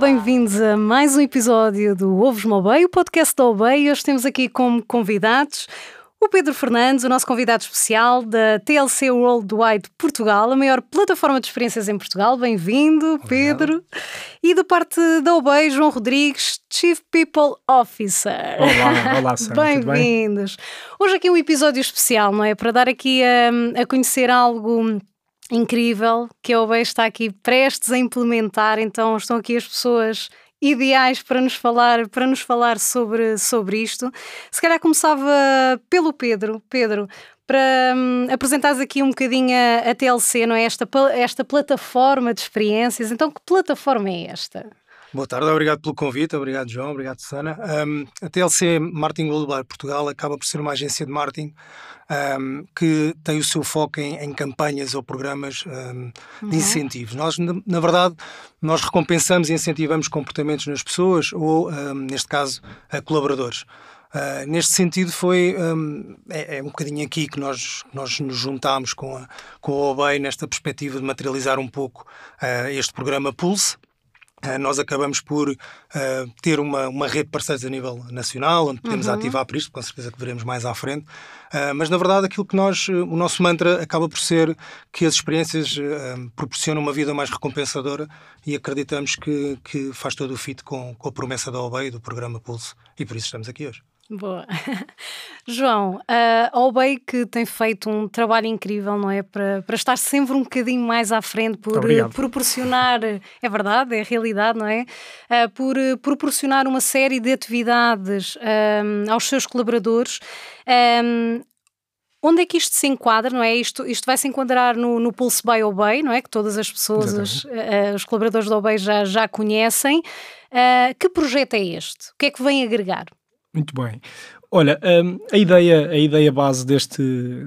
Bem-vindos a mais um episódio do Ovos Mobei, o podcast da Obei. Hoje temos aqui como convidados o Pedro Fernandes, o nosso convidado especial da TLC Worldwide Portugal, a maior plataforma de experiências em Portugal. Bem-vindo, Pedro. E da parte da Obei, João Rodrigues, Chief People Officer. Olá, olá, tudo bem? Bem-vindos. Hoje aqui um episódio especial, não é? Para dar aqui a, a conhecer algo incrível que a OBEI está aqui prestes a implementar, então estão aqui as pessoas ideais para nos falar, para nos falar sobre, sobre isto. Se calhar começava pelo Pedro. Pedro, para hum, apresentares aqui um bocadinho a, a TLC, não é? Esta, esta plataforma de experiências. Então, que plataforma é esta? Boa tarde, obrigado pelo convite, obrigado João, obrigado Sana. Um, a TLC Marketing Global Portugal acaba por ser uma agência de marketing um, que tem o seu foco em, em campanhas ou programas um, de incentivos. Nós, na, na verdade, nós recompensamos e incentivamos comportamentos nas pessoas ou, neste caso, a colaboradores. Uh, neste sentido foi um, é, é um bocadinho aqui que nós, nós nos juntámos com a, com a OBEI nesta perspectiva de materializar um pouco uh, este programa Pulse, nós acabamos por uh, ter uma, uma rede de parceiros a nível nacional, onde podemos ativar por isto, com certeza que veremos mais à frente. Uh, mas, na verdade, aquilo que nós, o nosso mantra acaba por ser que as experiências uh, proporcionam uma vida mais recompensadora e acreditamos que, que faz todo o fit com, com a promessa da OBEI, do programa Pulse, e por isso estamos aqui hoje. Boa. João, a OBEI que tem feito um trabalho incrível, não é? Para, para estar sempre um bocadinho mais à frente, por Obrigado. proporcionar, é verdade, é a realidade, não é? Ah, por eh, proporcionar uma série de atividades ahm, aos seus colaboradores. Ahm, Onde é que isto se enquadra, não é? Isto, isto vai se enquadrar no, no Pulse by Obey, não é? Que todas as pessoas, os, eh, os colaboradores da Obey já, já conhecem. Ah, que projeto é este? O que é que vem agregar? Muito bem. Olha, hum, a, ideia, a ideia base deste,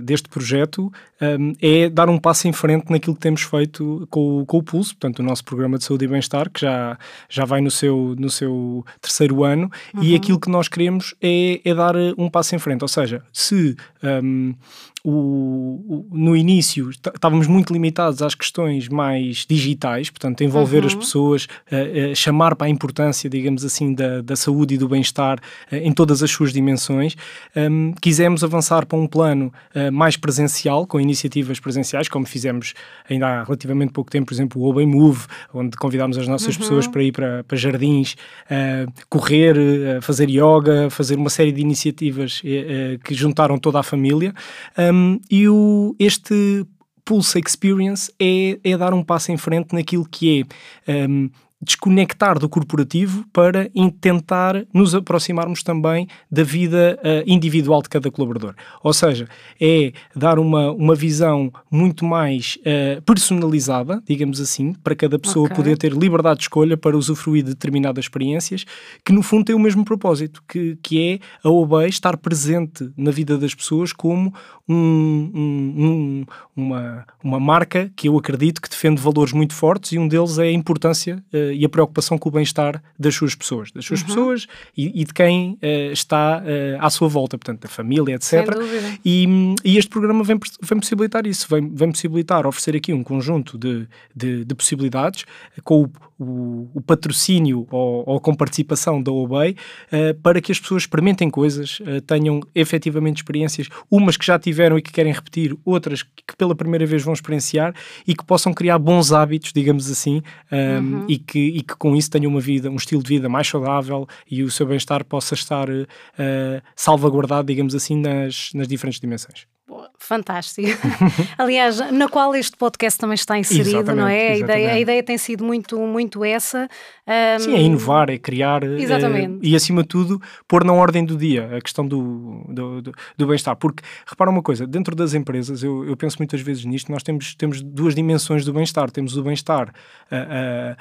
deste projeto hum, é dar um passo em frente naquilo que temos feito com, o- com o Pulso, portanto, o nosso programa de saúde e bem-estar, que já, já vai no seu, no seu terceiro ano, e aquilo que nós queremos é, é dar eh, um passo em frente. Ou seja, se hum, o, o- no início est- estávamos muito limitados às questões mais digitais, portanto, envolver as pessoas, eh, eh, chamar para a importância, digamos assim, da, da saúde e do bem-estar eh, em todas as suas dimensões, hum, quisemos avançar para um plano mais presencial, com iniciativas presenciais, como fizemos ainda há relativamente pouco tempo, por exemplo, o Obey Move, onde convidámos as nossas pessoas para ir para, para jardins, correr, fazer yoga, fazer uma série de iniciativas que juntaram toda a família. Um, e o, este Pulse Experience é, é dar um passo em frente naquilo que é um, desconectar do corporativo para tentar nos aproximarmos também da vida uh, individual de cada colaborador. Ou seja, é dar uma, uma visão muito mais uh, personalizada, digamos assim, para cada pessoa Ok. poder ter liberdade de escolha para usufruir de determinadas experiências, que no fundo tem o mesmo propósito, que, que é a OBEI estar presente na vida das pessoas como um- um- um- uma, uma marca que eu acredito que defende valores muito fortes e um deles é a importância eh, e a preocupação com o bem-estar das suas pessoas, das suas pessoas e, e de quem eh, está eh, à sua volta, portanto, da família, etc. E, e este programa vem, vem possibilitar isso, vem, vem possibilitar oferecer aqui um conjunto de, de, de possibilidades eh, com o, o, o patrocínio ou, ou com participação da OBEI eh, para que as pessoas experimentem coisas, eh, tenham efetivamente experiências, umas que já tiveram e que querem repetir, outras que pela primeira vez vão experienciar e que possam criar bons hábitos, digamos assim, um, e, que, e que com isso tenham uma vida, um estilo de vida mais saudável e o seu bem-estar possa estar eh, salvaguardado, digamos assim, nas, nas diferentes dimensões. Fantástico. Aliás, na qual este podcast também está inserido, não é? A Exatamente, ideia, a exatamente. ideia tem sido muito, muito essa. Ahm, Sim, é inovar, é criar eh, Exatamente. e, acima de tudo, pôr na ordem do dia a questão do, do, do- do bem-estar. Porque, repara uma coisa, dentro das empresas, eu, eu penso muitas vezes nisto, nós temos, temos duas dimensões do bem-estar. Temos o bem-estar eh,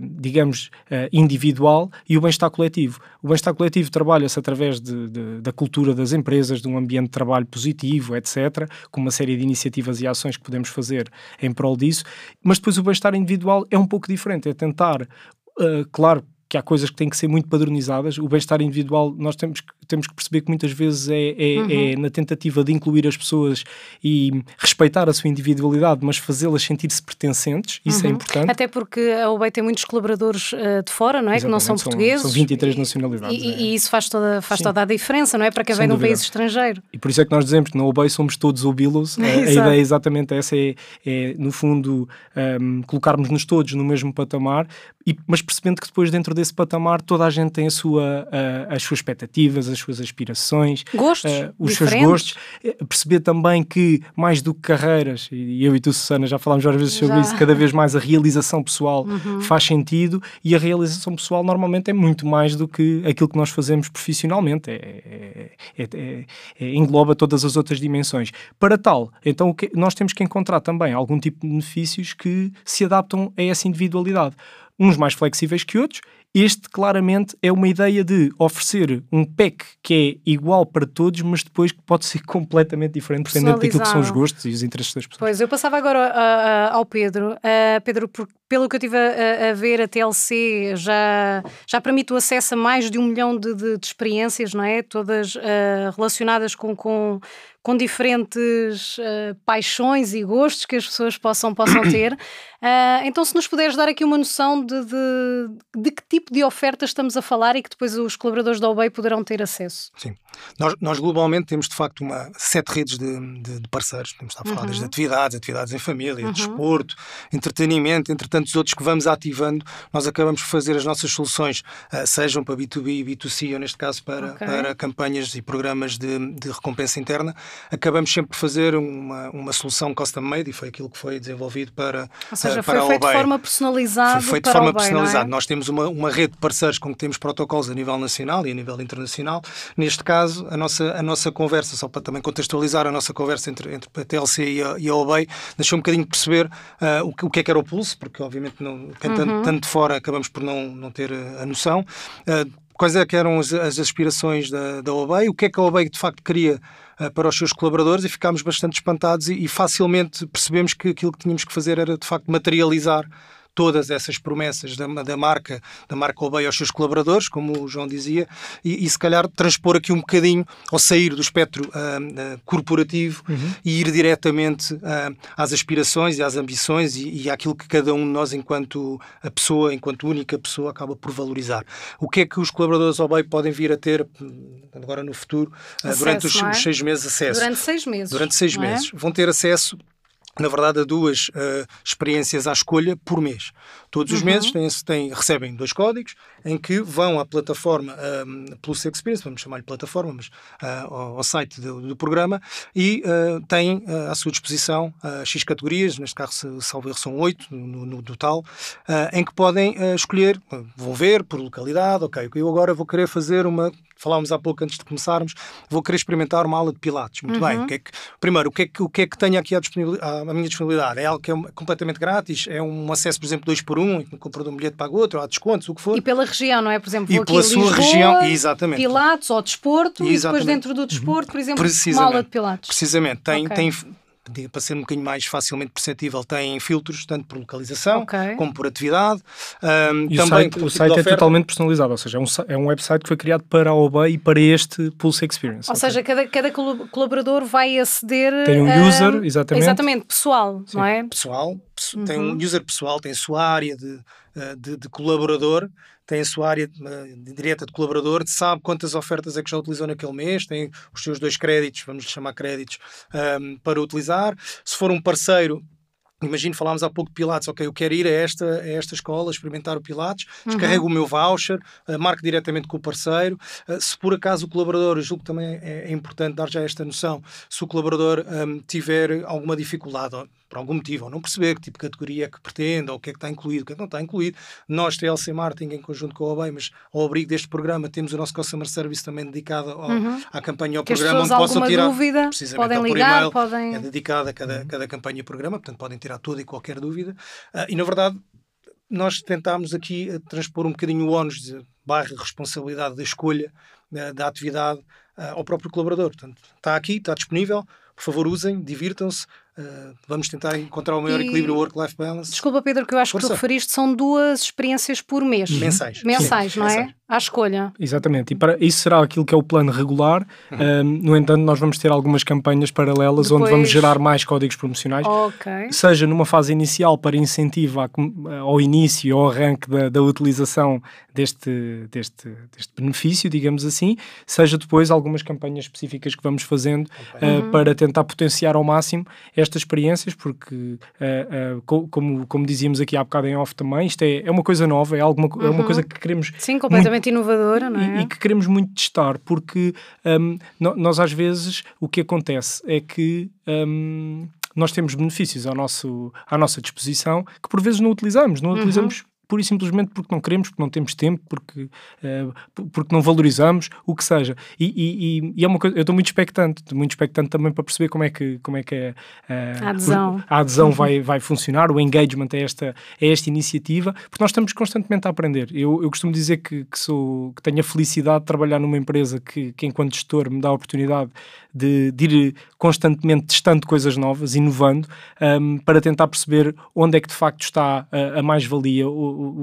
digamos, eh, individual e o bem-estar coletivo. O bem-estar coletivo trabalha-se através de, de, da cultura das empresas, de um ambiente de trabalho positivo, etc., com uma série de iniciativas e ações que podemos fazer em prol disso, mas depois o bem-estar individual é um pouco diferente, é tentar, uh, claro, que há coisas que têm que ser muito padronizadas. O bem-estar individual, nós temos que, temos que perceber que muitas vezes é, é, uhum. é, na tentativa de incluir as pessoas e respeitar a sua individualidade, mas fazê-las sentir-se pertencentes. Isso é uhum. é importante. Até porque a UBEI tem muitos colaboradores uh, de fora, não é? Exatamente, que não são, são portugueses. São 23 nacionalidades. E, é. e isso faz, toda, faz toda a diferença, não é? Para quem vem de um país estrangeiro. E por isso é que nós dizemos que na UBEI somos todos ouvi-los. a, a ideia é exatamente essa: é, é no fundo, um, colocarmos-nos todos no mesmo patamar, e, mas percebendo que depois, dentro desse patamar, toda a gente tem a sua, uh, as suas expectativas, as suas aspirações, gostos, uh, os diferentes. seus gostos. Eh, perceber também que, mais do que carreiras, e eu e tu, Susana, já falámos várias vezes sobre já. isso, cada vez mais a realização pessoal uhum. faz sentido e a realização pessoal normalmente é muito mais do que aquilo que nós fazemos profissionalmente. É, é, é, é engloba todas as outras dimensões. Para tal, então nós temos que encontrar também algum tipo de benefícios que se adaptam a essa individualidade uns mais flexíveis que outros este claramente é uma ideia de oferecer um pack que é igual para todos, mas depois que pode ser completamente diferente, dependendo daquilo que são os gostos e os interesses das pessoas. Pois, eu passava agora uh, uh, ao Pedro. Uh, Pedro, por, pelo que eu estive a, a, ver, a TLC já, já permite o acesso a mais de um milhão de, de, de experiências, não é? Todas relacionadas com, com, com diferentes paixões e gostos que as pessoas possam, possam ter. então, se nos puderes dar aqui uma noção de, de, de que tipo de ofertas estamos a falar e que depois os colaboradores da OBEI poderão ter acesso? Sim. Nós, nós globalmente temos de facto uma, sete redes de, de, de parceiros. Temos de a falar uhum. desde atividades, atividades em família, uhum. desporto, entretenimento, entre tantos outros que vamos ativando. Nós acabamos por fazer as nossas soluções, uh, sejam para B2B e B2C, ou neste caso para, okay. para campanhas e programas de, de recompensa interna. Acabamos sempre por fazer uma, uma solução custom-made e foi aquilo que foi desenvolvido para, ou seja, foi feito de forma personalizada. Foi feito de forma personalizada. É? Nós temos uma, uma rede de parceiros com que temos protocolos a nível nacional e a nível internacional. Neste caso, a nossa, a nossa conversa, só para também contextualizar a nossa conversa entre, entre a TLC e a, e a OBEI, deixou um bocadinho de perceber uh, o, que, o que é que era o pulso, porque obviamente não, uhum. tanto, tanto de fora acabamos por não, não ter a noção. Uh, quais é que eram as, as aspirações da, da OBEI, o que é que a OBEI de facto queria para os seus colaboradores e ficámos bastante espantados e, e, facilmente percebemos que aquilo que tínhamos que fazer era de facto materializar todas essas promessas da, da marca, da marca Obey aos seus colaboradores, como o João dizia, e, e se calhar transpor aqui um bocadinho, ou sair do espectro uh, uh, corporativo uhum. e ir diretamente uh, às aspirações e às ambições e, e àquilo que cada um de nós, enquanto a pessoa, enquanto única pessoa, acaba por valorizar. O que é que os colaboradores Obey podem vir a ter agora no futuro, acesso, durante os, é? os, seis meses, acesso? Durante seis meses. Durante seis é? meses. Vão ter acesso na verdade, a duas uh, experiências à escolha por mês. Todos os uhum. meses têm, têm, recebem dois códigos em que vão à plataforma um, Plus Experience, vamos chamar-lhe plataforma, mas uh, ao, ao, site do, do programa, e uh, têm uh, à sua disposição X categorias, neste caso, salvo erro, são oito no, no, total, em que podem escolher, vão ver por localidade, ok, eu agora vou querer fazer uma falámos há pouco antes de começarmos, vou querer experimentar uma aula de pilates. Muito uhum. bem. O que é que, primeiro, o que é que, o que, é que tenho aqui à, à, à, minha disponibilidade? É algo que é completamente grátis? É um acesso, por exemplo, dois por um, e compra um bilhete para outro, ou há descontos, o que for. E pela região, não é? Por exemplo, e pela sua Lisboa, região, exatamente. Pilates ou desporto, exatamente. e depois dentro do desporto, por exemplo, uma aula de pilates. Precisamente. Tem, okay. tem para ser um bocadinho mais facilmente perceptível, tem filtros tanto por localização okay. como por atividade. Um, e também o site, o site é totalmente personalizado, ou seja, é um, é um website que foi criado para a OBA e para este Pulse Experience. Ou okay. seja, cada, cada colaborador vai aceder. Tem um user, exatamente. Exatamente, pessoal, Sim. não é? Pessoal, tem um uhum. user pessoal, tem a sua área de, eh, de, de colaborador tem a sua área uh, direta de colaborador, sabe quantas ofertas é que já utilizou naquele mês, tem os seus dois créditos, vamos lhe chamar créditos, um, ehm, para utilizar. Se for um parceiro, Imagino, falámos há pouco de Pilates, ok, eu quero ir a esta, a esta escola, experimentar o Pilates, uhum. descarrego o meu voucher, uh, marco diretamente com o parceiro. Uh, se por acaso o colaborador, eu julgo que também é, é importante dar já esta noção, se o colaborador um, ehm, tiver alguma dificuldade, por algum motivo, ou não perceber que tipo de categoria é que pretende, ou o que é que está incluído, o que é que não está incluído. Nós, TLC Marketing, em conjunto com a OBEI, mas ao abrigo deste programa, temos o nosso Customer Service também dedicado ao, uhum. à campanha ao que programa, onde possam tirar. Dúvida, podem ligar, podem. É dedicado a cada, uhum. cada campanha e programa, portanto podem tirar toda e qualquer dúvida. Uh, e na verdade, nós tentámos aqui eh, transpor um bocadinho o ónus de barra responsabilidade da escolha da, da atividade uh, ao próprio colaborador. Portanto, está aqui, está disponível, por favor usem, divirtam-se, Uh, vamos tentar encontrar o maior E- equilíbrio work-life balance. Desculpa, Pedro, que eu acho que Força. tu referiste são duas experiências por mês. Mensais. Mensais, Sim, não é? mensais. À escolha. Exatamente, e para isso será aquilo que é o plano regular. Uhum. Um, no entanto, nós vamos ter algumas campanhas paralelas onde Depois- vamos gerar mais códigos promocionais. Ok. seja numa fase inicial para incentivo à com- ao início, ao arranque da, da utilização deste, deste, deste benefício, digamos assim, seja depois algumas campanhas específicas que vamos fazendo eh, para tentar potenciar ao máximo estas experiências, porque, eh, eh, co- como, como dizíamos aqui há bocado em off também, isto é, é uma coisa nova, é, alguma, co- é uma coisa que queremos Sim, completamente inovadora, não e, é? e que queremos muito testar, porque no- nós às vezes o que acontece é que hum, nós temos benefícios ao nosso, à nossa disposição que por vezes não utilizamos, não utilizamos pura e simplesmente porque não queremos, porque não temos tempo, porque, p- porque não valorizamos, o que seja. E, e- e- é uma coisa, eu estou muito expectante, muito expectante também para perceber como é que, como é que é, eh, A adesão. a adesão vai, vai funcionar, o engagement a esta, a esta iniciativa, porque nós estamos constantemente a aprender. Eu, eu costumo dizer que, que, sou, que tenho a felicidade de trabalhar numa empresa que, que enquanto gestor, me dá a oportunidade de, de ir constantemente testando coisas novas, inovando, um, para tentar perceber onde é que de facto está a, a mais-valia,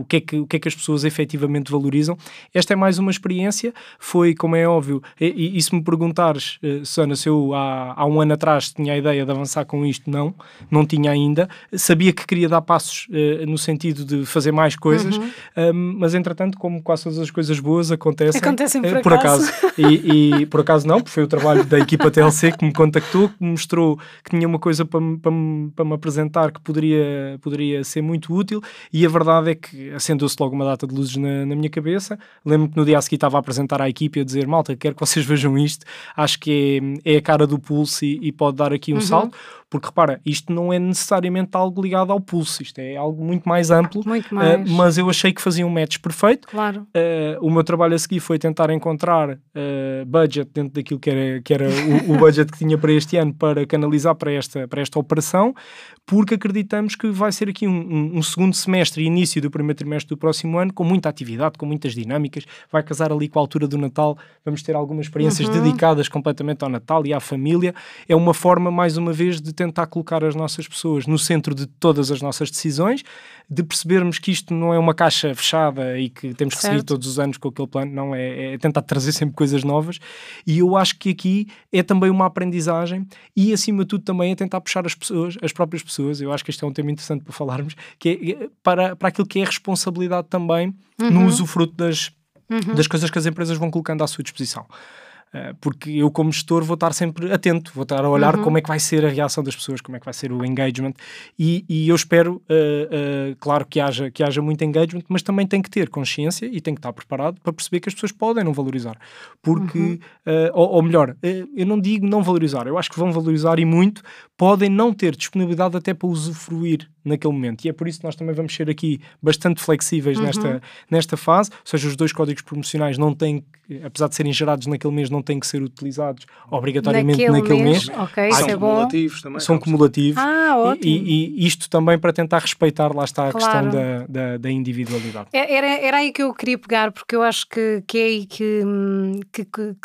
o, que é que, o que é que as pessoas efetivamente valorizam. Esta é mais uma experiência, foi, como é óbvio, e, e- e se me perguntares, Susana, se eu há, há um ano atrás tinha a ideia de avançar com isto, não, não tinha ainda. Sabia que queria dar passos eh, no sentido de fazer mais coisas, um, mas entretanto, como quase todas as coisas boas acontecem, Acontecem por eh, por acaso. acaso. E, e por acaso não, porque foi o trabalho da equipa TLC que me contactou, que me mostrou que tinha uma coisa para, me- para, me- para me apresentar que poderia, poderia ser muito útil. E a verdade é que acendeu-se logo uma data de luzes na, na minha cabeça. Lembro-me que no dia a seguir estava a apresentar à equipe e a dizer: Malta, quero que vocês vejam isto. Acho que é, é a cara do pulso e, e pode dar aqui um salto. Porque repara, isto não é necessariamente algo ligado ao pulso, isto é algo muito mais amplo. Muito eh, mais. mas eu achei que fazia um match perfeito. Claro. Uh, o meu trabalho a seguir foi tentar encontrar uh, budget dentro daquilo que era, que era o, o budget que tinha para este ano para canalizar para esta, para esta operação, porque acreditamos que vai ser aqui um, um- um segundo semestre e início do primeiro trimestre do próximo ano com muita atividade, com muitas dinâmicas. Vai casar ali com a altura do Natal, vamos ter algumas experiências dedicadas completamente ao Natal e à família. É uma forma, mais uma vez, de tentar colocar as nossas pessoas no centro de todas as nossas decisões, de percebermos que isto não é uma caixa fechada e que temos que seguir Certo. todos os anos com aquele plano, não é, é tentar trazer sempre coisas novas. E eu acho que aqui é também uma aprendizagem e, acima de tudo, também é tentar puxar as pessoas, as próprias pessoas. Eu acho que este é um tema interessante para falarmos, que é para, para aquilo que é a responsabilidade também no usufruto das, das coisas que as empresas vão colocando à sua disposição. Uh, porque eu, como gestor, vou estar sempre atento, vou estar a olhar como é que vai ser a reação das pessoas, como é que vai ser o engagement, e, e eu espero, uh, uh, claro, que haja, que haja muito engagement, mas também tem que ter consciência e tem que estar preparado para perceber que as pessoas podem não valorizar. Porque, uh, ou, ou melhor, eu não digo não valorizar, eu acho que vão valorizar e muito, podem não ter disponibilidade até para usufruir naquele momento. E é por isso que nós também vamos ser aqui bastante flexíveis nesta, nesta fase, ou seja, os dois códigos promocionais não têm, que, apesar de serem gerados naquele mês, não têm que ser utilizados obrigatoriamente Naquele naquele, mês, mês. ok, São isso é bom. cumulativos também. São cumulativos. Ah, E- ótimo. E, e isto também para tentar respeitar, lá está a Claro. questão da, da, da individualidade. É- Era, era aí que eu queria pegar, porque eu acho que, que é aí que, hum, que, que,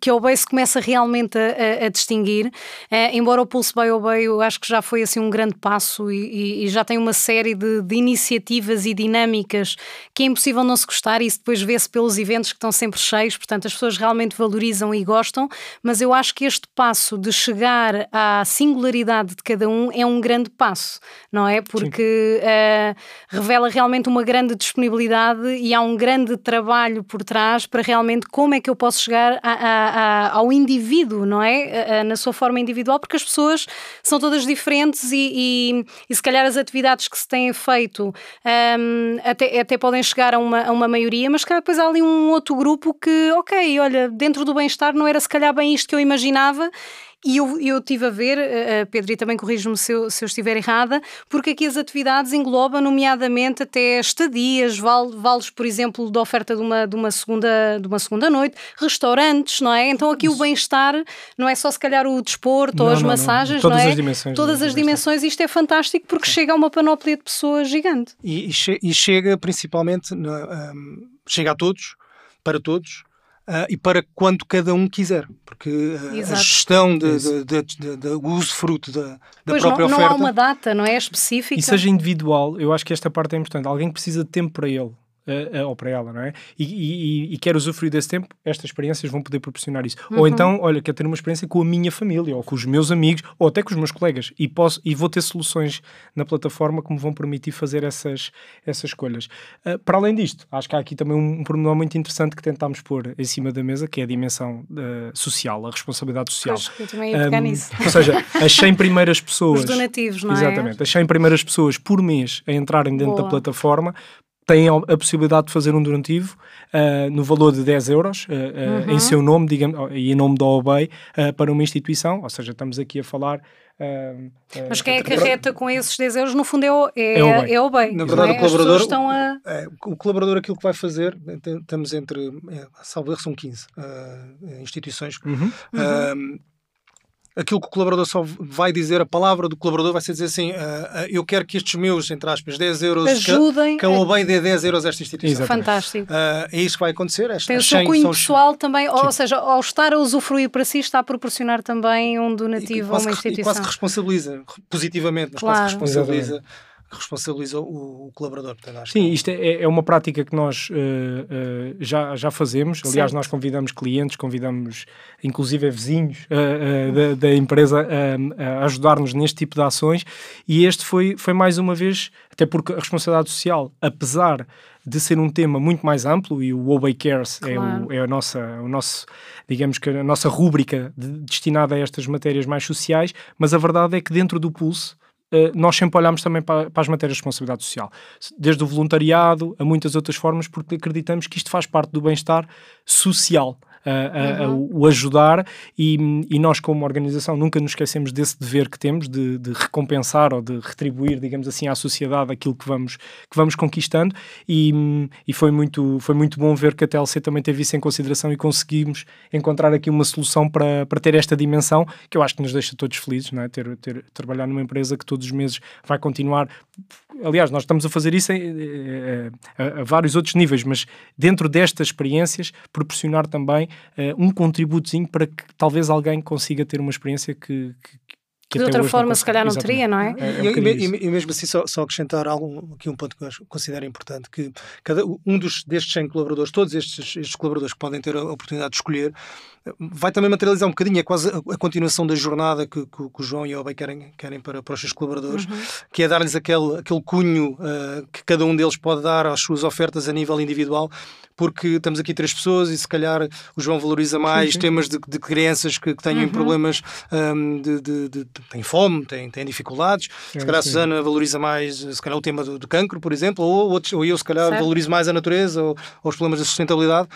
que, a Obey se começa realmente a, a- a distinguir. Eh, embora o Pulse by Obey eu acho que já foi assim um grande passo e, e- e já tem uma série de, de iniciativas e dinâmicas que é impossível não se gostar e isso depois vê-se pelos eventos que estão sempre cheios, portanto as pessoas realmente valorizam e gostam, mas eu acho que este passo de chegar à singularidade de cada um é um grande passo, não é? Porque eh, revela realmente uma grande disponibilidade e há um grande trabalho por trás para realmente como é que eu posso chegar a- a- a- ao indivíduo, não é? Na sua forma individual, porque as pessoas são todas diferentes e, e- e se calhar as atividades que se têm feito hum, até, até podem chegar a uma, a uma maioria, mas calhar depois há ali um outro grupo que, ok, olha, dentro do bem-estar não era se calhar bem isto que eu imaginava e eu, eu tive a ver, uh, Pedro, e também corrijo-me se, eu- se eu estiver errada, porque aqui as atividades englobam, nomeadamente, até estadias, val- vales, por exemplo, da oferta de uma, de, uma segunda, de uma segunda noite, restaurantes, não é? Então aqui o bem-estar não é só se calhar o desporto ou Não, as não, não. massagens, Todas não é? as dimensões Todas as dimensões, isto é fantástico porque chega a uma panóplia de pessoas gigante. E, e che- e chega principalmente, na, ahm, chega a todos, para todos, ah, e para quando cada um quiser, porque ah, a gestão de uso fruto da, da Pois não, própria não oferta. há uma data, não é? Específica. E seja individual, eu acho que esta parte é importante. Alguém que precisa de tempo para ele. Eh, ou para ela, não é? E, e, e- quer usufruir desse tempo, estas experiências vão poder proporcionar isso. Uhum. Ou então, olha, quer ter uma experiência com a minha família, ou com os meus amigos, ou até com os meus colegas, e, posso, e vou ter soluções na plataforma que me vão permitir fazer essas, essas escolhas. Eh, para além disto, acho que há aqui também um, um pormenor muito interessante que tentámos pôr em cima da mesa, que é a dimensão eh, social, a responsabilidade social. Pois, eu também ia pegar Um, nisso. Ou seja, as 100 primeiras pessoas. Os donativos, não é? Exatamente. As 100 primeiras pessoas por mês a entrarem dentro Boa. da plataforma têm a possibilidade de fazer um donativo ah, no valor de 10 euros ah, Uhum. em seu nome digamos, e em nome da OBEI para uma instituição, ou seja, estamos aqui a falar. ah, ah, Mas quem é que arreta com esses 10 euros, no fundo, é o, é, É o bem. é o bem. Na verdade, é? o colaborador- As pessoas estão a. É, o colaborador aquilo que vai fazer, estamos entre, é, salvo erro, são 15 ah, instituições. Uhum. Ah, aquilo que o colaborador só vai dizer, a palavra do colaborador vai ser dizer assim: ah, ah, eu quero que estes meus, entre aspas, 10 euros, Ajudem. que a OBEI dê 10 euros a esta instituição. Exato. Fantástico. Ah, é isso que vai acontecer. Esta, Tem o seu 100 cunho são os- pessoal também, ou seja, ao estar a usufruir para si, está a proporcionar também um e donativo a uma que- e instituição. quase que responsabiliza, positivamente, mas Claro. quase que responsabiliza, que responsabiliza o, o colaborador. Portanto, acho que Sim, isto é, é uma prática que nós eh, eh, já, já fazemos. Aliás, nós convidamos clientes, convidamos inclusive vizinhos eh, da, da empresa a ajudar-nos neste tipo de ações. E este foi, foi mais uma vez, até porque a responsabilidade social, apesar de ser um tema muito mais amplo e o Obey Cares é, Claro. o, é a nossa, o nosso, digamos que a nossa rúbrica de- destinada a estas matérias mais sociais, mas a verdade é que dentro do Pulse nós sempre olhamos também para, para as matérias de responsabilidade social, desde o voluntariado a muitas outras formas, porque acreditamos que isto faz parte do bem-estar social. A- a- a- o ajudar e, e nós como organização nunca nos esquecemos desse dever que temos de, de recompensar ou de retribuir, digamos assim, à sociedade aquilo que vamos, que vamos conquistando e, e foi, muito, foi muito bom ver que a TLC também teve isso em consideração e conseguimos encontrar aqui uma solução para, para ter esta dimensão que eu acho que nos deixa todos felizes, não é? ter, ter, trabalhar numa empresa que todos os meses vai continuar aliás, nós estamos a fazer isso em, eh, a, a vários outros níveis, mas dentro destas experiências, proporcionar também eh, um contributozinho para que talvez alguém consiga ter uma experiência que. que que de outra forma, se calhar, não Exatamente. teria, não é? É, é um E- e, mesmo assim, só, só acrescentar algo, aqui um ponto que eu considero importante, que cada, um dos, destes 100 colaboradores, todos estes, estes colaboradores que podem ter a oportunidade de escolher, vai também materializar um bocadinho, é quase a, a continuação da jornada que, que- que o João e a Obey querem, querem para, para os seus colaboradores, que é dar-lhes aquele, aquele cunho ah, que cada um deles pode dar às suas ofertas a nível individual, porque estamos aqui três pessoas e se calhar o João valoriza mais sim. temas de, de crianças que, que tenham problemas ahm, de, de, de- têm fome, têm, têm dificuldades. É, se calhar a sim. Susana valoriza mais se calhar o tema do, do cancro, por exemplo, ou, ou eu se calhar Certo. valorizo mais a natureza ou, ou os problemas da sustentabilidade.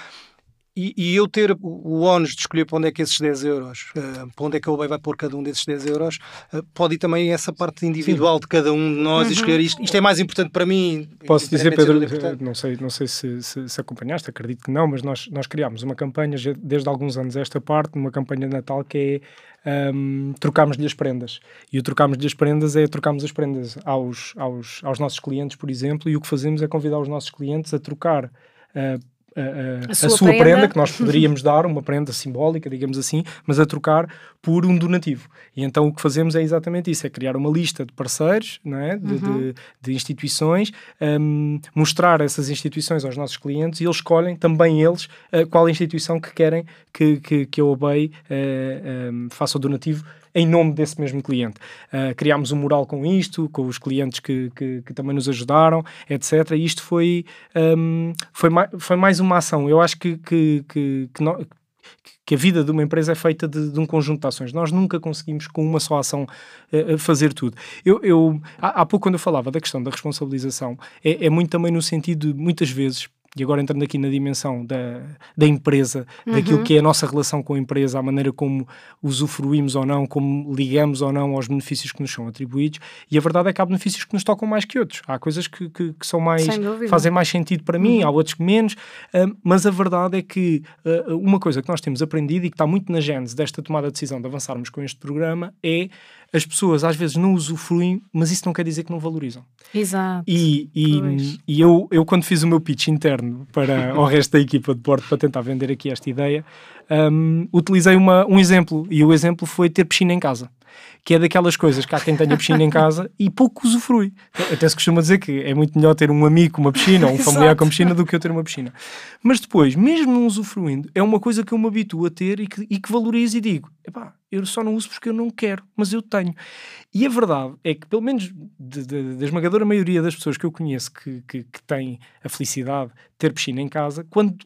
E, e eu ter o, ónus de escolher para onde é que esses 10 euros, eh, para onde é que a OBEI vai pôr cada um desses 10 euros, eh, pode ir também essa parte individual de cada um de nós e escolher isto, isto é mais importante para mim. Posso dizer, independentemente Pedro, eh, não sei, não sei se, se, se acompanhaste, acredito que não, mas nós, nós criámos uma campanha desde alguns anos a esta parte, uma campanha de Natal que é um, trocámos-lhe as prendas. E o trocámos-lhe as prendas é trocarmos as prendas aos, aos, aos nossos clientes, por exemplo, e o que fazemos é convidar os nossos clientes a trocar. eh, a, a- A a sua prenda. prenda. que nós poderíamos dar, uma prenda simbólica, digamos assim, mas a trocar por um donativo. E então o que fazemos é exatamente isso: é criar uma lista de parceiros, não é? de, de- de instituições, hum, mostrar essas instituições aos nossos clientes e eles escolhem também eles eh, qual instituição que querem que, que, que a OBEI eh, hum, faça o donativo em nome desse mesmo cliente. Uh, criámos um mural com isto, com os clientes que, que, que também nos ajudaram, etc. E isto foi, um, foi, mai- foi mais uma ação. Eu acho que, que, que, que que a vida de uma empresa é feita de, de um conjunto de ações. Nós nunca conseguimos, com uma só ação, eh, fazer tudo. Eu, eu- há, há pouco, quando eu falava da questão da responsabilização, é, é muito também no sentido de, muitas vezes, e agora entrando aqui na dimensão da, da empresa, daquilo que é a nossa relação com a empresa, a maneira como usufruímos ou não, como ligamos ou não aos benefícios que nos são atribuídos, e a verdade é que há benefícios que nos tocam mais que outros. Há coisas que, que, que são mais, fazem mais sentido para mim, há outros que menos, ah, mas a verdade é que ah, uma coisa que nós temos aprendido e que está muito na gênese desta tomada de decisão de avançarmos com este programa é as pessoas às vezes não usufruem, mas isso não quer dizer que não valorizam. Exato. E, e, e eu, eu, quando fiz o meu pitch interno para o resto da equipa de Porto para tentar vender aqui esta ideia, hum, utilizei uma, um exemplo. E o exemplo foi ter piscina em casa. Que é daquelas coisas que há quem tenha piscina em casa e pouco usufrui. Até se costuma dizer que é muito melhor ter um amigo com uma piscina ou um familiar com piscina do que eu ter uma piscina. Mas depois, mesmo não usufruindo, é uma coisa que eu me habituo a ter e que, e que valorizo e digo: epá, eu só não uso porque eu não quero, mas eu tenho. E a verdade é que, pelo menos de- de- da esmagadora maioria das pessoas que eu conheço que, que, que têm a felicidade de ter piscina em casa, quando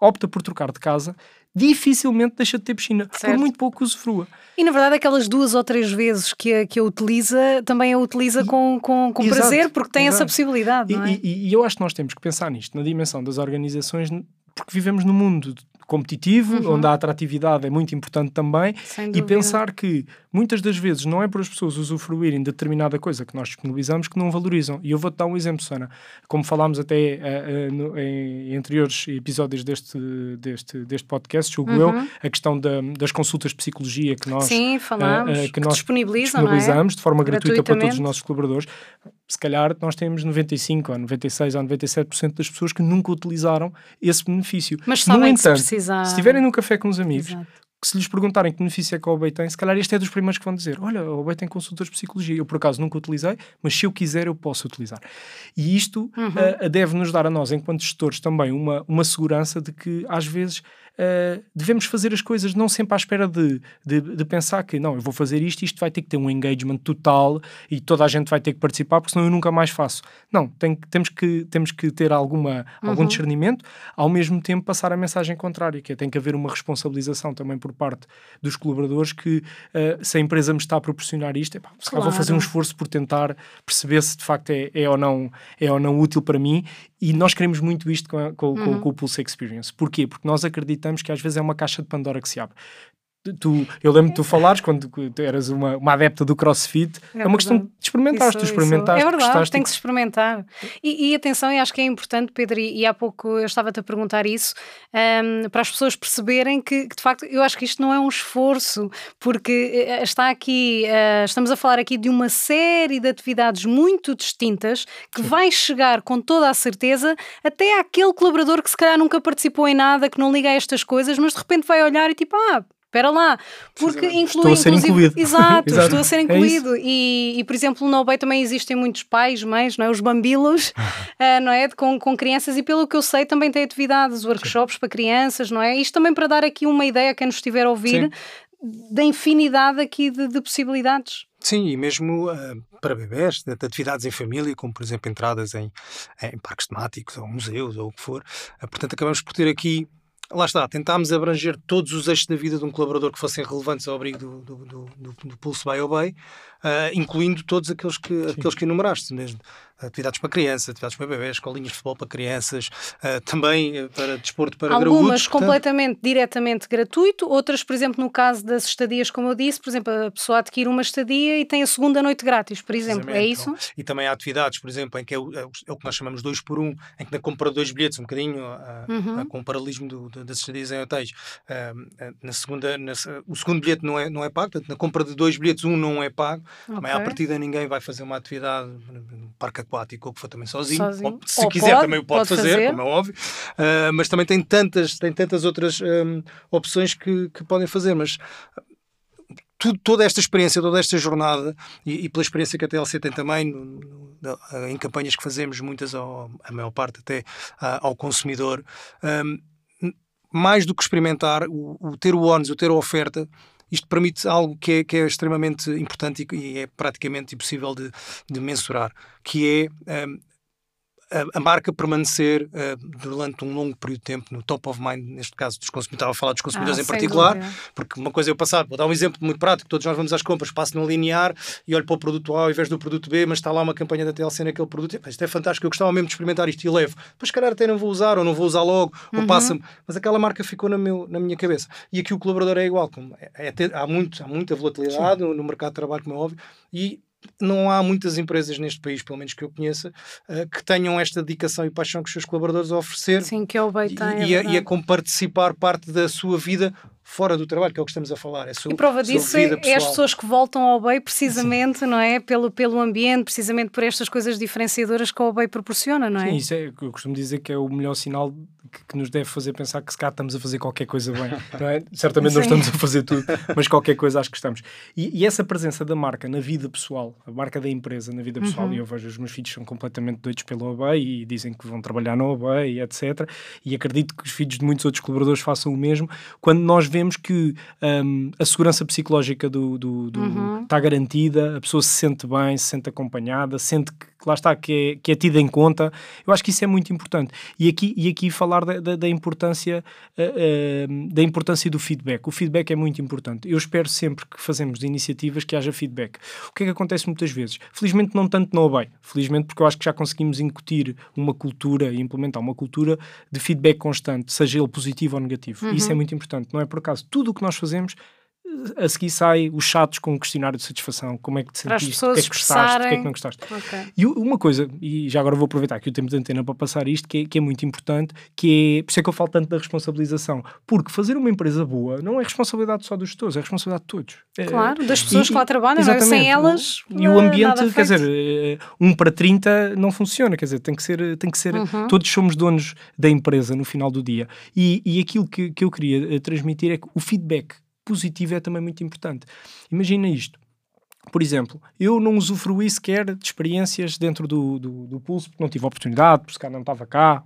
opta por trocar de casa, dificilmente deixa de ter piscina, por Certo. muito pouco usufrua. E na verdade, aquelas duas ou três vezes que a, que a utiliza, também a utiliza com, com, com Exato, prazer, porque tem essa exato. possibilidade, E, é? e- e eu acho que nós temos que pensar nisto, na dimensão das organizações, porque vivemos num mundo competitivo, Uhum. onde a atratividade é muito importante também, e pensar que muitas das vezes não é por as pessoas usufruírem de determinada coisa que nós disponibilizamos que não valorizam. E eu vou-te dar um exemplo, Sana. Como falámos até eh, eh, no- em anteriores episódios deste, deste, deste podcast, julgo eu, a questão da- das consultas de psicologia que nós, Uhum. Sim, falámos. eh, que que nós é? disponibilizamos de forma gratuita para todos os nossos colaboradores. Se calhar nós temos 95 ou 96 ou 97% das pessoas que nunca utilizaram esse benefício. Mas no sabem que se entanto, precisar. se estiverem num café com os amigos, Exato. que se lhes perguntarem que benefício é que a OBEI tem, se calhar este é dos primeiros que vão dizer: Olha, a OBEI tem consultas de psicologia. Eu, por acaso, nunca utilizei, mas se eu quiser, eu posso utilizar. E isto Uhum. ah, deve nos dar a nós, enquanto gestores, também uma, uma segurança de que, às vezes, ah, devemos fazer as coisas não sempre à espera de, de, de pensar que não, eu vou fazer isto, isto vai ter que ter um engagement total e toda a gente vai ter que participar, porque senão eu nunca mais faço. Não, tem, temos, que, temos que ter alguma, algum discernimento, ao mesmo tempo passar a mensagem contrária, que é tem que haver uma responsabilização também por parte dos colaboradores que ah, se a empresa me está a proporcionar isto, epá, se calhar vou fazer um Claro. esforço por tentar perceber se de facto é, é, ou, não, é ou não útil para mim e nós queremos muito isto com, a- com- com- Uhum. com o Pulse Experience. Porquê? Porque nós acreditamos que às vezes é uma caixa de Pandora que se abre. Tu, eu lembro de tu falares quando tu eras uma, uma adepta do CrossFit, é, É uma questão de experimentares, tu experimentaste, É verdade, tem que se experimentar. E, e atenção, eu acho que é importante, Pedro, e, e há pouco eu estava-te a perguntar isso, ahm, para as pessoas perceberem que, que, de facto, eu acho que isto não é um esforço, porque eh, está aqui, eh, estamos a falar aqui de uma série de atividades muito distintas que vai chegar com toda a certeza até àquele colaborador que se calhar nunca participou em nada, que não liga a estas coisas, mas de repente vai olhar e tipo, ah. Espera lá, porque inclui Estou a ser incluído. Exato, Exato. estou a ser É incluído. E, e, por exemplo, no OBEI também existem muitos pais, mães, não é? os bambilos, ah, não é? Com, com crianças e pelo que eu sei também tem atividades, workshops para crianças, não é? Isto também para dar aqui uma ideia a quem nos estiver a ouvir da infinidade aqui de, de possibilidades. Sim, e mesmo ah, para bebés, de, de atividades em família, como por exemplo entradas em, em parques temáticos ou museus ou o que for. Ah, portanto, acabamos por ter aqui, lá está, tentámos abranger todos os eixos da vida de um colaborador que fossem relevantes ao abrigo do, do, do, do, do Pulse by Obey, ah, incluindo todos aqueles que, aqueles que enumeraste mesmo. Atividades para crianças, atividades para bebés, escolinhas de futebol para crianças, ah, também ah, para desporto para Algumas graúdos. portanto- completamente diretamente gratuito, outras, por exemplo, no caso das estadias, como eu disse, por exemplo, a pessoa adquire uma estadia e tem a segunda noite grátis, por exemplo. É isso? E também há atividades, por exemplo, em que é o, é o- é o que nós chamamos dois por um, em que na compra de dois bilhetes, um bocadinho ah, Uhum. ah, com o paralelismo do, do, das estadias em hotéis, ah, na segunda, na o segundo bilhete não é, não é pago, portanto, na compra de dois bilhetes, um não é pago, mas à partida ninguém vai fazer uma atividade no parque aquático ou que for também sozinho. Sozinho. Ou, se Ou quiser, pode, também o pode, pode fazer, fazer. como é óbvio, Ah, mas também tem tantas, tem tantas outras ah, opções que, que podem fazer, mas tudo, toda esta experiência, toda esta jornada, e, e pela experiência que a TLC tem também, no- no- em campanhas que fazemos, muitas, ao, a maior parte até ao consumidor, hum, mais do que experimentar, o, o ter o ONS, o ter a oferta, isto permite algo que é, que é extremamente importante e, e é praticamente impossível de, de mensurar, que é hum, a, marca permanecer uh, durante um longo período de tempo no top of mind, neste caso dos consumidores, estava a falar dos consumidores Ah, em particular, dúvida. porque uma coisa é eu passar, vou dar um exemplo muito prático, todos nós vamos às compras, passo no linear e olho para o produto A ao invés do produto B, mas está lá uma campanha da TLC naquele produto, e, isto é fantástico, eu gostava mesmo de experimentar isto e levo, se calhar até não vou usar, ou não vou usar logo, Uhum. ou passa-me, mas aquela marca ficou na, meu, na minha cabeça. E aqui o colaborador é igual, como é- é ter- há, muito, há muita volatilidade no, no mercado de trabalho, como é óbvio, e não há muitas empresas neste país, pelo menos que eu conheça, eh, que tenham esta dedicação e paixão que os seus colaboradores a oferecer Sim, que é o e, é e, a, e participar parte da sua vida fora do trabalho, que é o que estamos a falar. É a sua, E prova disso é, vida é as pessoas que voltam ao BEI precisamente, não é? Pelo, pelo ambiente, precisamente por estas coisas diferenciadoras que o BEI proporciona, não é? Sim, isso é eu costumo dizer que é o melhor sinal que, que nos deve fazer pensar que se cá estamos a fazer qualquer coisa bem. Não é? Certamente não Sim. estamos a fazer tudo, mas qualquer coisa acho que estamos. E, e essa presença da marca na vida pessoal, a marca da empresa na vida pessoal, Uhum. e eu vejo os meus filhos são completamente doidos pelo OBEI e dizem que vão trabalhar no OBEI, etc. E acredito que os filhos de muitos outros colaboradores façam o mesmo, quando nós vemos que hum, a segurança psicológica do, do- do- Uhum. está garantida, a pessoa se sente bem, se sente acompanhada, sente que lá está, que é, que é tida em conta. Eu acho que isso é muito importante. E aqui, e aqui falar da, da, da importância eh, eh, da importância do feedback. O feedback é muito importante. Eu espero sempre que fazemos iniciativas que haja feedback. O que é que acontece muitas vezes? Felizmente não tanto no OBEI. Felizmente porque eu acho que já conseguimos incutir uma cultura e implementar uma cultura de feedback constante, seja ele positivo ou negativo. E isso é muito importante. Não é por acaso. Tudo o que nós fazemos a seguir sai os chatos com um questionário de satisfação, como é que te sentiste, o que é que gostaste, o que é que não gostaste. Ok. E uma coisa, e já agora vou aproveitar aqui o tempo de antena para passar isto, que é, que é muito importante, que é, por isso é que eu falo tanto da responsabilização, porque fazer uma empresa boa não é responsabilidade só dos gestores, é responsabilidade de todos. É- Claro, das pessoas e- que lá trabalham, é? exatamente. sem elas. E o eh, ambiente, quer feito. dizer, um para 30 não funciona, quer dizer, tem que ser, tem que ser Uhum. todos somos donos da empresa no final do dia. E, e aquilo que, que eu queria eh, transmitir é que o feedback positivo é também muito importante. Imagina isto. Por exemplo, eu não usufruí sequer de experiências dentro do, do, do Pulse, porque não tive oportunidade, porque se calhar não estava cá,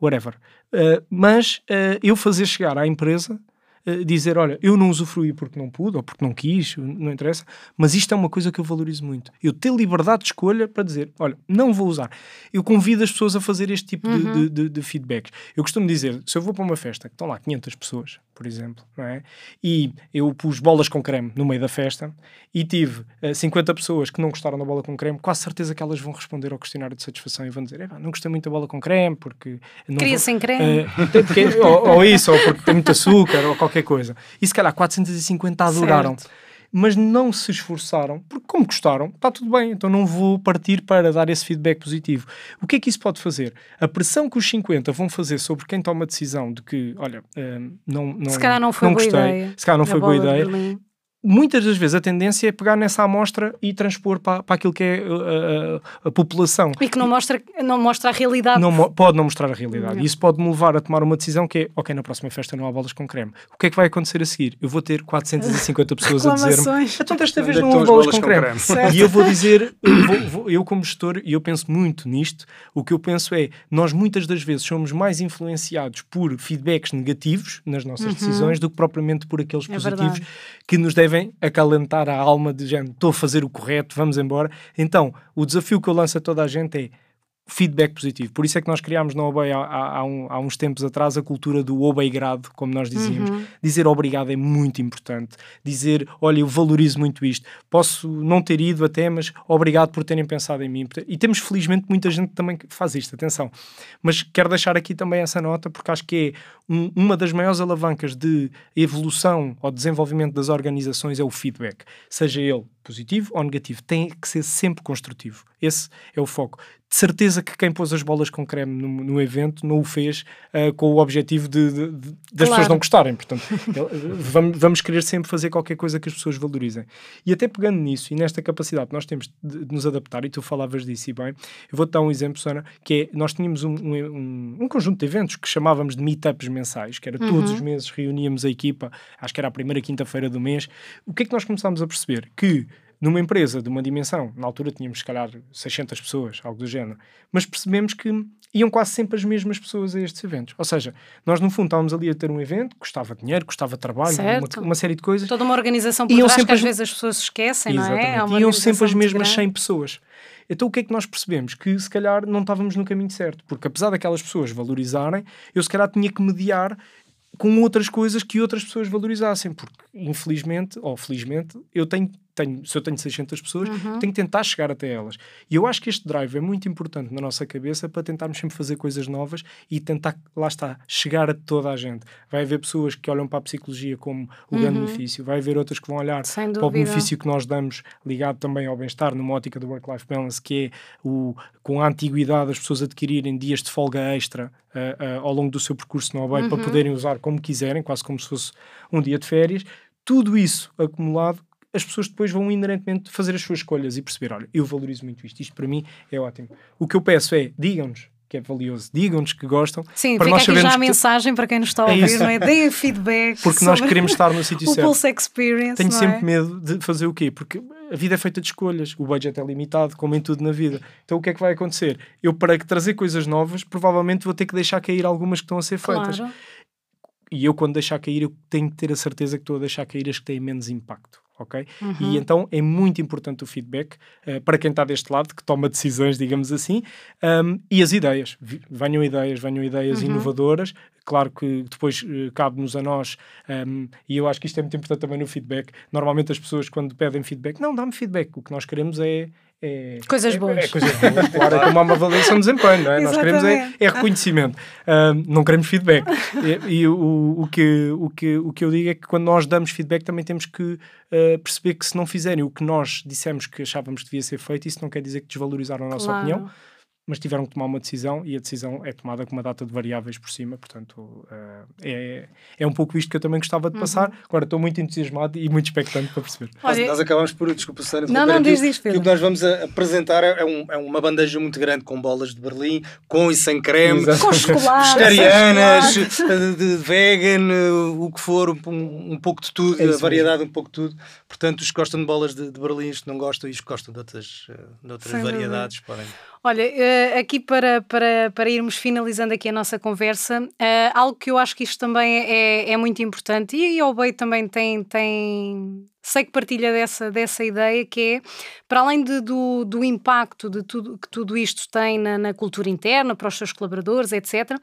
whatever. Uh, mas uh, eu fazer chegar à empresa, uh, dizer, olha, eu não usufruí porque não pude, ou porque não quis, não interessa, mas isto é uma coisa que eu valorizo muito. Eu ter liberdade de escolha para dizer, olha, não vou usar. Eu convido as pessoas a fazer este tipo de- de, de, de feedbacks. Eu costumo dizer, se eu vou para uma festa, que estão lá 500 pessoas, por exemplo, não é? E eu pus bolas com creme no meio da festa e tive eh, 50 pessoas que não gostaram da bola com creme, quase certeza que elas vão responder ao questionário de satisfação e vão dizer, "Epá, não gostei muito da bola com creme porque... Não Queria vou- sem creme. eh, tem- porque- ou, ou isso, ou porque tem muito açúcar, ou qualquer coisa. E se calhar 450 adoraram. Certo. Mas não se esforçaram, porque como gostaram, está tudo bem, então não vou partir para dar esse feedback positivo. O que é que isso pode fazer? A pressão que os 50 vão fazer sobre quem toma a decisão de que, olha, eh, não, não, Se calhar não foi boa gostei, ideia. se calhar não A foi boa ideia. Muitas das vezes a tendência é pegar nessa amostra e transpor para, para aquilo que é uh, a, a população. E que não mostra, não mostra a realidade. Não pode não mostrar a realidade. Não. E isso pode me levar a tomar uma decisão que é, ok, na próxima festa não há bolas com creme. O que é que vai acontecer a seguir? Eu vou ter 450 pessoas a dizer-me então desta vez não que houve estão as bolas com bolas com creme. Certo. E eu vou dizer, eu, vou- vou- eu como gestor, e eu penso muito nisto, o que eu penso é, nós muitas das vezes somos mais influenciados por feedbacks negativos nas nossas decisões do que propriamente por aqueles É positivos verdade. que nos devem acalentar a alma de gente, estou a fazer o correto, vamos embora. Então, o desafio que eu lanço a toda a gente é feedback positivo. Por isso é que nós criámos na OBEI há, há, há um- há uns tempos atrás a cultura do obeigrado, como nós dizíamos. Uhum. Dizer obrigado é muito importante. Dizer, olha, eu valorizo muito isto. Posso não ter ido até, mas obrigado por terem pensado em mim. E temos, felizmente, muita gente também que faz isto, atenção. Mas quero deixar aqui também essa nota, porque acho que é um- uma das maiores alavancas de evolução ou desenvolvimento das organizações é o feedback. Seja ele positivo ou negativo, tem que ser sempre construtivo. Esse é o foco. De certeza que quem pôs as bolas com creme no, no evento não o fez ah, com o objetivo de, de- de- das Claro. pessoas não gostarem. Portanto, vamos, vamos querer sempre fazer qualquer coisa que as pessoas valorizem. E até pegando nisso e nesta capacidade que nós temos de, de nos adaptar, e tu falavas disso e bem, eu vou-te dar um exemplo, Sana, que é, nós tínhamos um, um, um- conjunto de eventos que chamávamos de meetups mensais, que era todos os meses reuníamos a equipa, acho que era a primeira quinta-feira do mês. O que é que nós começámos a perceber? Que numa empresa de uma dimensão, na altura tínhamos se calhar 600 pessoas, algo do género, mas percebemos que iam quase sempre as mesmas pessoas a estes eventos. Ou seja, nós no fundo estávamos ali a ter um evento, custava dinheiro, custava trabalho, uma, uma série de coisas, Toda uma organização por Iam trás que sempre às as- vezes as pessoas se esquecem, não é? Exatamente. Uma Iam sempre as mesmas grande. 100 pessoas. Então o que é que nós percebemos? Que se calhar não estávamos no caminho certo, porque apesar daquelas pessoas valorizarem, eu se calhar tinha que mediar com outras coisas que outras pessoas valorizassem, porque infelizmente, ou felizmente, eu tenho, tenho se eu tenho 600 pessoas, Uhum. tenho que tentar chegar até elas. E eu acho que este drive é muito importante na nossa cabeça para tentarmos sempre fazer coisas novas e tentar, lá está, chegar a toda a gente. Vai haver pessoas que olham para a psicologia como o grande benefício, vai haver outras que vão olhar Uhum. Para o benefício que nós damos ligado também ao bem-estar numa ótica do work-life balance, que é o, com a antiguidade as pessoas adquirirem dias de folga extra ah, ah, ao longo do seu percurso no OBEI Uhum. para poderem usar como quiserem, quase como se fosse um dia de férias. Tudo isso acumulado, as pessoas depois vão inerentemente fazer as suas escolhas e perceber, olha, eu valorizo muito isto, isto para mim é ótimo. O que eu peço é, digam-nos que é valioso, digam-nos que gostam, Sim, para fica nós aqui já a mensagem para quem nos está a É ouvir, isso. não é? Deem feedback. porque nós queremos estar no sítio o certo. Pulse Experience. Tenho sempre é? medo de fazer o quê? Porque a vida é feita de escolhas, o budget é limitado, como em tudo na vida. Então o que é que vai acontecer? Eu, para trazer coisas novas, provavelmente vou ter que deixar cair algumas que estão a ser feitas. Claro. E eu, quando deixar cair, eu tenho que ter a certeza que estou a deixar cair as que têm menos impacto. Ok? Uhum. E então é muito importante o feedback eh, para quem está deste lado, que toma decisões, digamos assim, um, e as ideias. Venham ideias, venham ideias Uhum. inovadoras. Claro que depois eh, cabe-nos a nós, um, e eu acho que isto é muito importante também no feedback. Normalmente as pessoas, quando pedem feedback, não, dá-me feedback. O que nós queremos é. É Coisas é- boas. É, coisas boas, claro, é como há uma avaliação de desempenho, não é? Nós queremos é, é reconhecimento, um, não queremos feedback. E, e o, o, que, o, que, o que eu digo é que quando nós damos feedback também temos que uh, perceber que se não fizerem o que nós dissemos que achávamos que devia ser feito, isso não quer dizer que desvalorizaram a nossa Claro. opinião, mas tiveram que tomar uma decisão e a decisão é tomada com uma data de variáveis por cima, portanto uh, é, é um pouco isto que eu também gostava de passar. Agora estou muito entusiasmado e muito expectante para perceber. Nós, Olha- nós acabamos por, desculpa, Susana, Não, não, diz, Que o que nós vamos a- apresentar é, um- é uma bandeja muito grande com bolas de Berlim, com e sem creme, Exato. Com chocolate. vegetarianas, chocolate. de, de vegan, uh, o que for, um, um pouco de tudo, É a variedade, um pouco de tudo. Portanto, os que gostam de bolas de, de Berlim, os que não gostam e os que gostam de outras, de outras variedades, podem. Olha, eh, aqui para, para, para irmos finalizando aqui a nossa conversa, eh, algo que eu acho que isto também é, é muito importante, e a Obey também tem, tem. Sei que partilha dessa, dessa ideia, que é, para além de- do, do impacto de tudo, que tudo isto tem na, na cultura interna, para os seus colaboradores, etc.,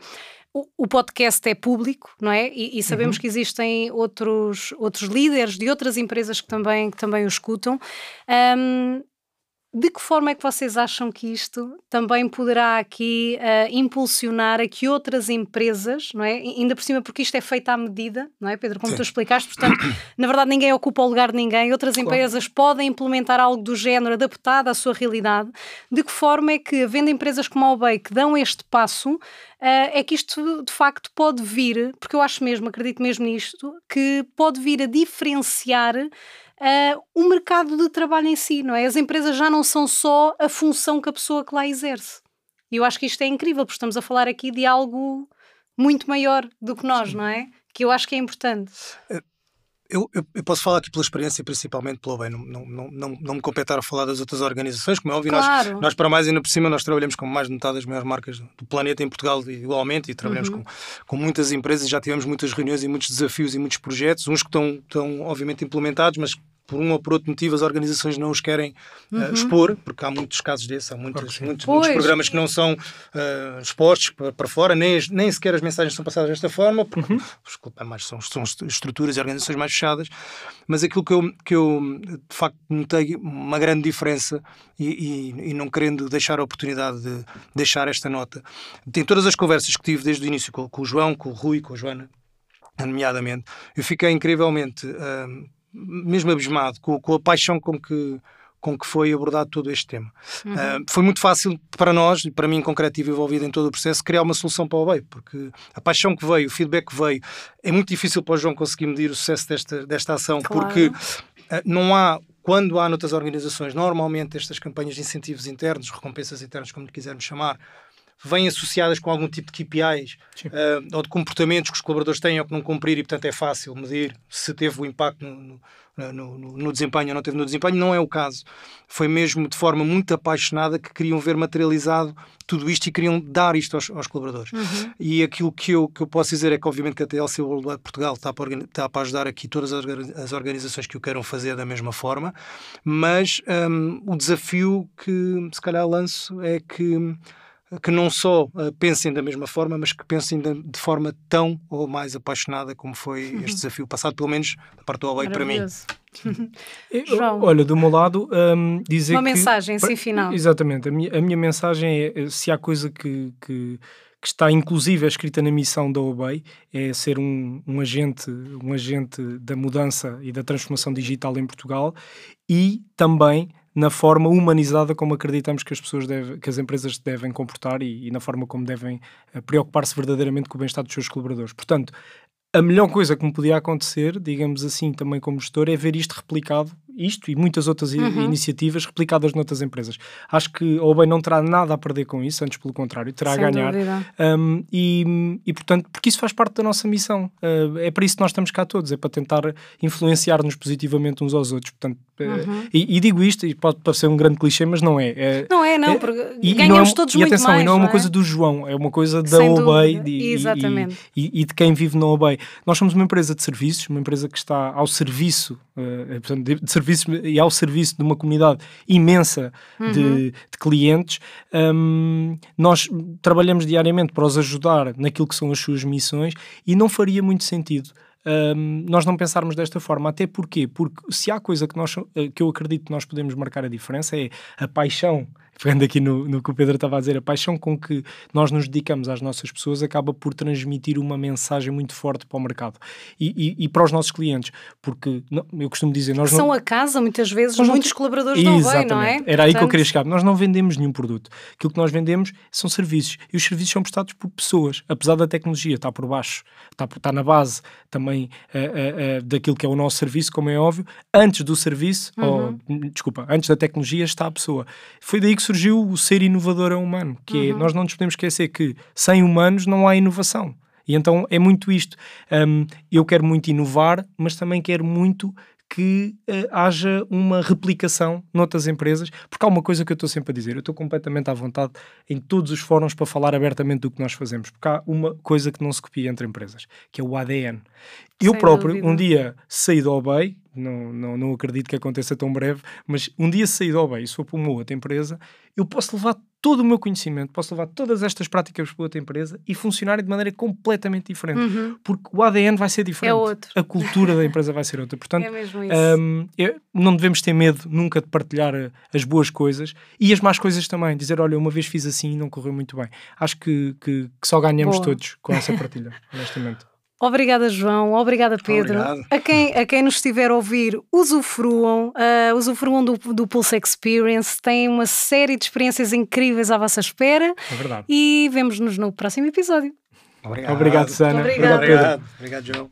o, o podcast é público, não é? E, e sabemos que existem outros, outros líderes de outras empresas que também, que também o escutam. Ahm, de que forma é que vocês acham que isto também poderá aqui ah, impulsionar a que outras empresas, não é? Ainda por cima, porque isto é feito à medida, não é, Pedro? Como Sim. tu explicaste, portanto, na verdade ninguém ocupa o lugar de ninguém, outras empresas podem implementar algo do género adaptado à sua realidade. De que forma é que, havendo empresas como a Obey que dão este passo, ah, é que isto de facto pode vir, porque eu acho mesmo, acredito mesmo nisto, que pode vir a diferenciar ah, o mercado de trabalho em si, não é? As empresas já não são só a função que a pessoa que lá exerce. E eu acho que isto é incrível, porque estamos a falar aqui de algo muito maior do que nós, não é? Que eu acho que é importante. Eu, eu, eu posso falar aqui pela experiência, principalmente pelo bem, não, não, não, não, me competir a falar das outras organizações, como é óbvio, nós, Claro. nós para mais ainda por cima, nós trabalhamos com mais de metade das maiores marcas do planeta em Portugal igualmente e trabalhamos Uhum. com, com muitas empresas, já tivemos muitas reuniões e muitos desafios e muitos projetos, uns que estão, estão obviamente implementados, mas por um ou por outro motivo as organizações não os querem uh, expor, porque há muitos casos desses, há muitos, muitos, Uhum. Muitos programas que não são uh, expostos para, para fora, nem, nem sequer as mensagens são passadas desta forma, porque desculpa, mas são, são estruturas e organizações mais fechadas. Mas aquilo que eu, que eu de facto notei uma grande diferença e, e- e não querendo deixar a oportunidade de deixar esta nota, em todas as conversas que tive desde o início com, com o João, com o Rui, com a Joana, nomeadamente, eu fiquei incrivelmente, hum, mesmo abismado, com, com a paixão com que, com que foi abordado todo este tema. Hum, foi muito fácil para nós, e para mim em concreto estive envolvido em todo o processo, criar uma solução para o BEI, porque a paixão que veio, o feedback que veio, é muito difícil para o João conseguir medir o sucesso desta, desta ação, Claro. porque eh, não há, quando há noutras organizações, normalmente estas campanhas de incentivos internos, recompensas internas, como lhe quisermos chamar, vêm associadas com algum tipo de KPIs uh, ou de comportamentos que os colaboradores têm ou que não cumprir e, portanto, é fácil medir se teve o impacto no, no, no, no, desempenho ou não teve no desempenho. Não é o caso. Foi mesmo de forma muito apaixonada que queriam ver materializado tudo isto e queriam dar isto aos, aos colaboradores. E aquilo que eu, que eu posso dizer é que, obviamente, que a TLC World Wide Portugal está para, está para ajudar aqui todas as, orga- as organizações que o queiram fazer da mesma forma, mas hum, o desafio que, se calhar, lanço é que que não só uh, pensem da mesma forma, mas que pensem de, forma tão ou mais apaixonada como foi este desafio passado, pelo menos da parte do Huawei para mim. João. Olha, do meu lado, hum, dizer Uma que... mensagem, sim, final. Exatamente. A minha, a minha mensagem é, eh, se há coisa que, que, que está inclusive escrita na missão da Obey, é ser um, um agente, um agente da mudança e da transformação digital em Portugal e também na forma humanizada como acreditamos que as pessoas devem, que as empresas devem comportar e, e na forma como devem eh, preocupar-se verdadeiramente com o bem-estar dos seus colaboradores. Portanto, a melhor coisa que me podia acontecer, digamos assim, também como gestor, é ver isto replicado, isto e muitas outras Uhum. iniciativas replicadas noutras empresas. Acho que a Obey não terá nada a perder com isso, antes pelo contrário, terá Sem a ganhar. Um, e, e, portanto, porque isso faz parte da nossa missão. Uh, é para isso que nós estamos cá todos, é para tentar influenciar-nos positivamente uns aos outros. Portanto, uh, Uhum. e, e digo isto, e pode parecer um grande clichê, mas não é. É- Não é, não, é- porque e, ganhamos não é, todos e muito atenção, mais. e não é uma é? coisa do João, é uma coisa da Sem Obey Exatamente. e de quem vive na Obey. Nós somos uma empresa de serviços, uma empresa que está ao serviço, uh, portanto, de, de serviços e ao serviço de uma comunidade imensa Uhum. de, de clientes. Um, nós trabalhamos diariamente para os ajudar naquilo que são as suas missões e não faria muito sentido. um, nós não pensarmos desta forma, até porque, porque se há coisa que, nós, eh, que eu acredito que nós podemos marcar a diferença é a paixão pegando aqui no, no que o Pedro estava a dizer, a paixão com que nós nos dedicamos às nossas pessoas acaba por transmitir uma mensagem muito forte para o mercado e, e- e para os nossos clientes, porque não- eu costumo dizer, nós Que não, são a casa, muitas vezes, Nós não muitos te- colaboradores não vêm, Exatamente. não é? Era aí que eu Portanto, queria chegar. Nós não vendemos nenhum produto. Aquilo que nós vendemos são serviços. E os serviços são prestados por pessoas. Apesar da tecnologia estar por baixo, está, por- está na base também eh, eh, eh, daquilo que é o nosso serviço, como é óbvio. Antes do serviço, ou, desculpa, antes da tecnologia está a pessoa. Foi daí que surgiu o ser inovador é humano. Que é, nós não nos podemos esquecer que sem humanos não há inovação. E então é muito isto. Hum, eu quero muito inovar, mas também quero muito que eh, haja uma replicação noutras empresas, porque há uma coisa que eu estou sempre a dizer, eu estou completamente à vontade em todos os fóruns para falar abertamente do que nós fazemos, porque há uma coisa que não se copia entre empresas, que é o ADN. Eu Sem próprio, dúvida. um dia saí do OBEI, não, não, não acredito que aconteça tão breve, mas um dia saí do OBEI e se for para uma outra empresa, eu posso levar todo o meu conhecimento, posso levar todas estas práticas para outra empresa e funcionarem de maneira completamente diferente, porque o ADN vai ser diferente, Uhum. É outro. a cultura da empresa vai ser outra. Portanto, É mesmo isso. Hum, eu- não devemos ter medo nunca de partilhar eh, as boas coisas e as más coisas também. Dizer, olha, uma vez fiz assim e não correu muito bem. Acho que, que- que só ganhamos Boa. todos com essa partilha, honestamente. Obrigada, João. Obrigada, Pedro. Obrigado. A quem, a quem nos estiver a ouvir, usufruam, ah, usufruam do, do Pulse Experience. Têm uma série de experiências incríveis à vossa espera É verdade. e vemos-nos no próximo episódio. Obrigado. Obrigado, Sana. Obrigado. Pedro. Obrigado, obrigado João.